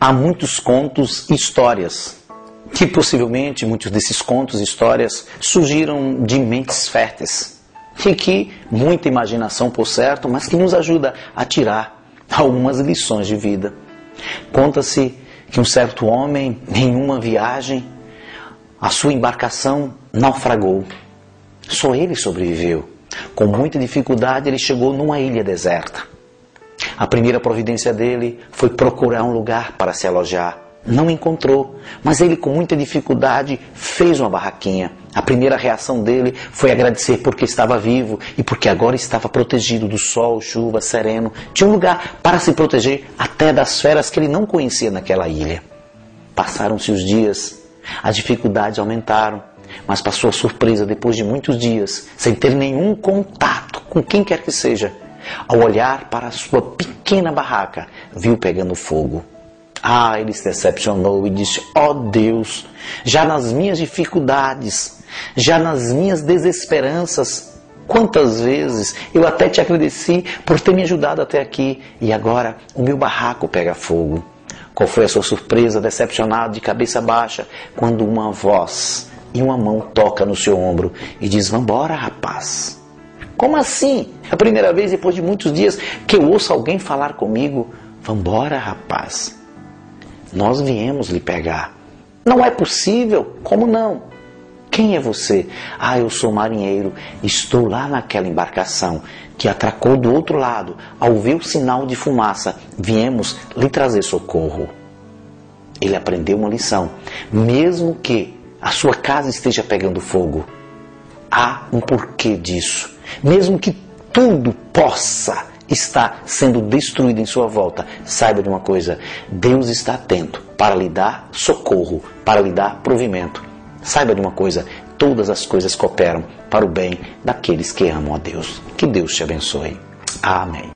há muitos contos e histórias, que possivelmente muitos desses contos e histórias surgiram de mentes férteis, e que muita imaginação por certo, mas que nos ajuda a tirar algumas lições de vida. Conta-se que um certo homem, em uma viagem, a sua embarcação naufragou. Só ele sobreviveu. Com muita dificuldade, ele chegou numa ilha deserta. A primeira providência dele foi procurar um lugar para se alojar. Não encontrou, mas ele, com muita dificuldade, fez uma barraquinha. A primeira reação dele foi agradecer porque estava vivo e porque agora estava protegido do sol, chuva, sereno. Tinha um lugar para se proteger até das feras que ele não conhecia naquela ilha. Passaram-se os dias, as dificuldades aumentaram, mas para sua surpresa, depois de muitos dias, sem ter nenhum contato com quem quer que seja, ao olhar para sua pequena barraca, viu pegando fogo. Ah, ele se decepcionou e disse: Ó oh Deus, já nas minhas dificuldades, já nas minhas desesperanças, quantas vezes eu até te agradeci por ter me ajudado até aqui e agora o meu barraco pega fogo. Qual foi a sua surpresa, decepcionado, de cabeça baixa, quando uma voz e uma mão toca no seu ombro e diz: Vambora, rapaz. Como assim? É a primeira vez depois de muitos dias que eu ouço alguém falar comigo: Vambora, rapaz. Nós viemos lhe pegar. Não é possível? Como não? Quem é você? Ah, eu sou marinheiro. Estou lá naquela embarcação que atracou do outro lado. Ao ver o sinal de fumaça, viemos lhe trazer socorro. Ele aprendeu uma lição. Mesmo que a sua casa esteja pegando fogo, há um porquê disso. Mesmo que tudo possa estar sendo destruído em sua volta, saiba de uma coisa: Deus está atento para lhe dar socorro, para lhe dar provimento. Saiba de uma coisa: todas as coisas cooperam para o bem daqueles que amam a Deus. Que Deus te abençoe. Amém.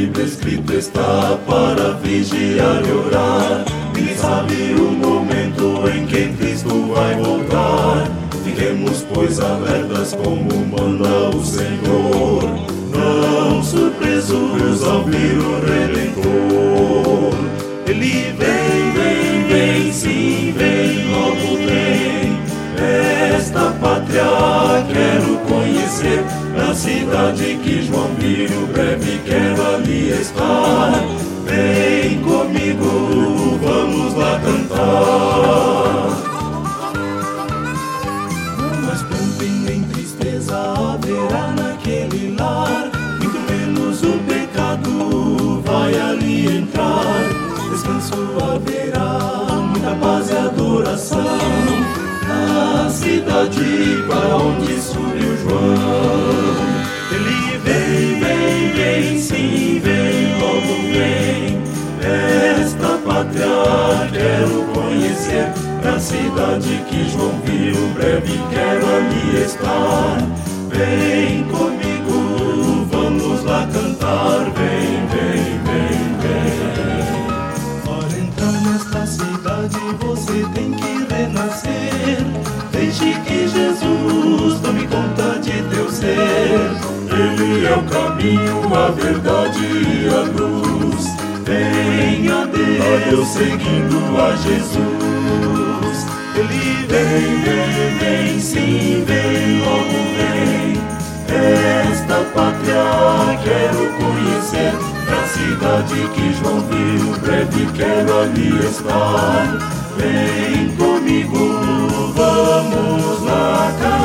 Bíblia escrito está para vigiar e orar. Ninguém sabe o momento em que Cristo vai voltar. Fiquemos, pois, alertas como manda o Senhor. Não surpresos ao vir o Redentor. Ele vem, vem, vem, sim, vem, logo vem. Esta pátria quero conhecer na cidade que João viu, breve quero estar. Vem comigo, vamos lá cantar. Mas pranto nem tristeza haverá naquele lar, muito menos o pecado vai ali entrar. Descanso haverá, muita paz e adoração na cidade para onde subiu João. que João viu, breve quero ali estar. Vem comigo, vamos lá cantar. Vem, vem, vem, vem. Ora então, nesta cidade você tem que renascer. Deixe que Jesus tome conta de teu ser. Ele é o caminho, a verdade e a luz. Venha Deus seguindo a Jesus. Vem, vem, vem, sim, vem, logo vem. Esta pátria quero conhecer, da cidade que João viu, breve quero ali estar. Vem comigo, vamos lá, cara.